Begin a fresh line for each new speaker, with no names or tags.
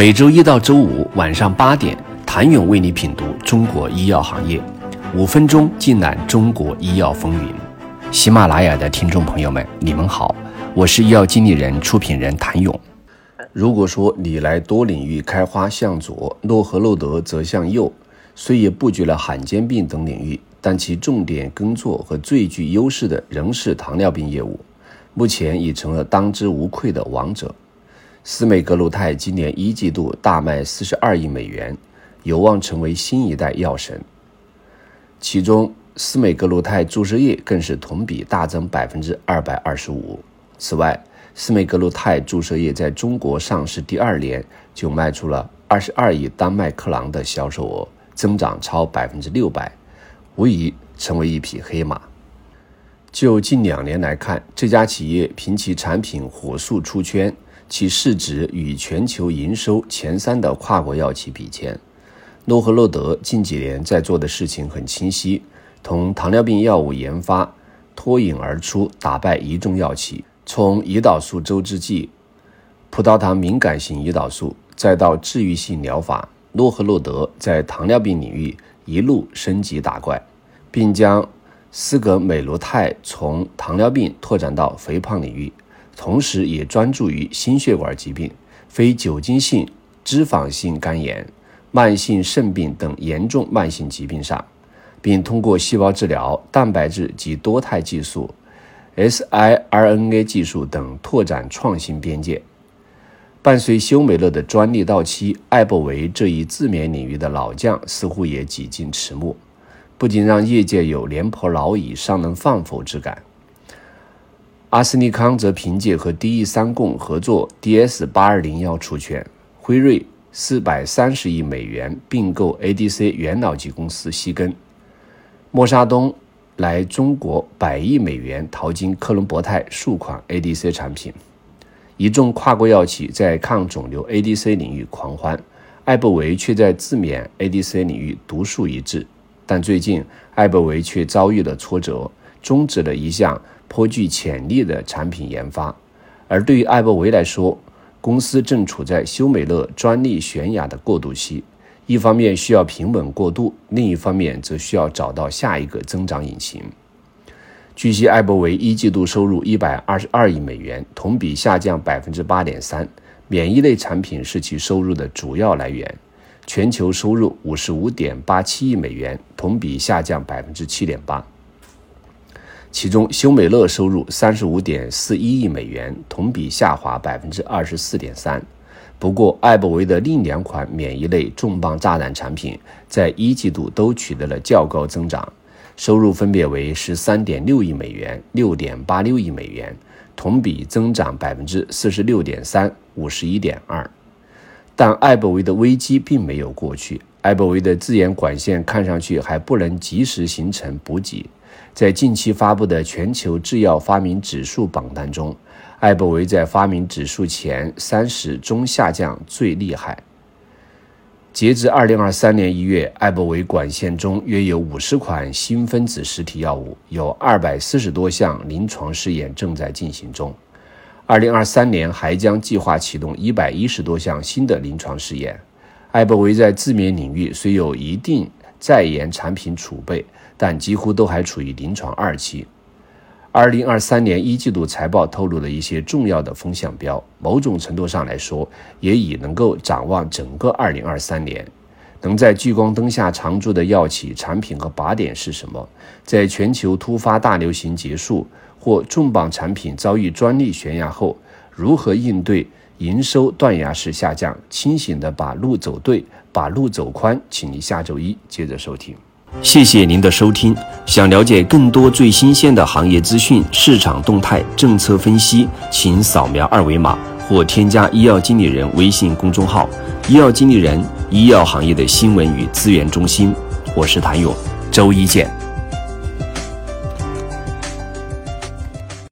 每周一到周五晚上八点，谭勇为你品读中国医药行业，五分钟尽览中国医药风云。喜马拉雅的听众朋友们，你们好，我是医药经理人、出品人谭勇。如果说你来多领域开花向左，诺和诺德则向右，虽也布局了罕见病等领域，但其重点耕作和最具优势的仍是糖尿病业务。目前已成了当之无愧的王者。斯美格鲁肽今年一季度大卖四十二亿美元，有望成为新一代药神。其中，斯美格鲁肽注射液更是同比大增百分之二百二十五。此外，斯美格鲁肽注射液在中国上市第二年就卖出了二十二亿丹麦克朗的销售额，增长超百分之六百，无疑成为一匹黑马。就近两年来看，这家企业凭其产品火速出圈，其市值与全球营收前三的跨国药企比肩。诺和诺德近几年在做的事情很清晰，同糖尿病药物研发脱颖而出，打败一众药企。从胰岛素周制剂、葡萄糖敏感型胰岛素，再到治愈性疗法，诺和诺德在糖尿病领域一路升级打怪，并将。斯格美罗肽从糖尿病拓展到肥胖领域，同时也专注于心血管疾病、非酒精性脂肪性肝炎、慢性肾病等严重慢性疾病上，并通过细胞治疗、蛋白质及多肽技术、siRNA 技术等拓展创新边界。伴随休美乐的专利到期，艾伯维这一自勉领域的老将似乎也几近迟暮。不仅让业界有廉颇老矣尚能放否之感，阿斯利康则凭借和 D E 三共合作 D S 八二零幺出圈，辉瑞四百三十亿美元并购 A D C 元老级公司西根，默沙东来中国百亿美元淘金克隆博泰数款 A D C 产品，一众跨国药企在抗肿瘤 A D C 领域狂欢，艾伯维却在自勉 A D C 领域独树一帜。但最近，艾伯维却遭遇了挫折，终止了一项颇具潜力的产品研发。而对于艾伯维来说，公司正处在休美乐专利悬崖的过渡期，一方面需要平稳过渡，另一方面则需要找到下一个增长引擎。据悉，艾伯维一季度收入一百二十二亿美元，同比下降百分之八点三，免疫类产品是其收入的主要来源。全球收入五十五点八七亿美元，同比下降百分之七点八。其中，休美乐收入三十五点四一亿美元，同比下滑百分之二十四点三。不过，艾伯维的另两款免疫类重磅炸弹产品在一季度都取得了较高增长，收入分别为十三点六亿美元、六点八六亿美元，同比增长百分之四十六点三、五十一点二。但艾伯维的危机并没有过去，艾伯维的自研管线看上去还不能及时形成补给。在近期发布的全球制药发明指数榜单中，艾伯维在发明指数前三十中下降最厉害。截至二零二三年一月，艾伯维管线中约有五十款新分子实体药物，有二百四十多项临床试验正在进行中。二零二三年还将计划启动一百一十多项新的临床试验。艾伯维在自免领域虽有一定在研产品储备，但几乎都还处于临床二期。二零二三年一季度财报透露了一些重要的风向标，某种程度上来说，也已能够展望整个二零二三年。能在聚光灯下常驻的药企产品和靶点是什么？在全球突发大流行结束或重磅产品遭遇专利悬崖后，如何应对营收断崖式下降？清醒的把路走对，把路走宽，请您下周一接着收听。谢谢您的收听。想了解更多最新鲜的行业资讯、市场动态、政策分析，请扫描二维码或添加医药经理人微信公众号“医药经理人”。医药行业的新闻与资源中心，我是谭勇，周一见。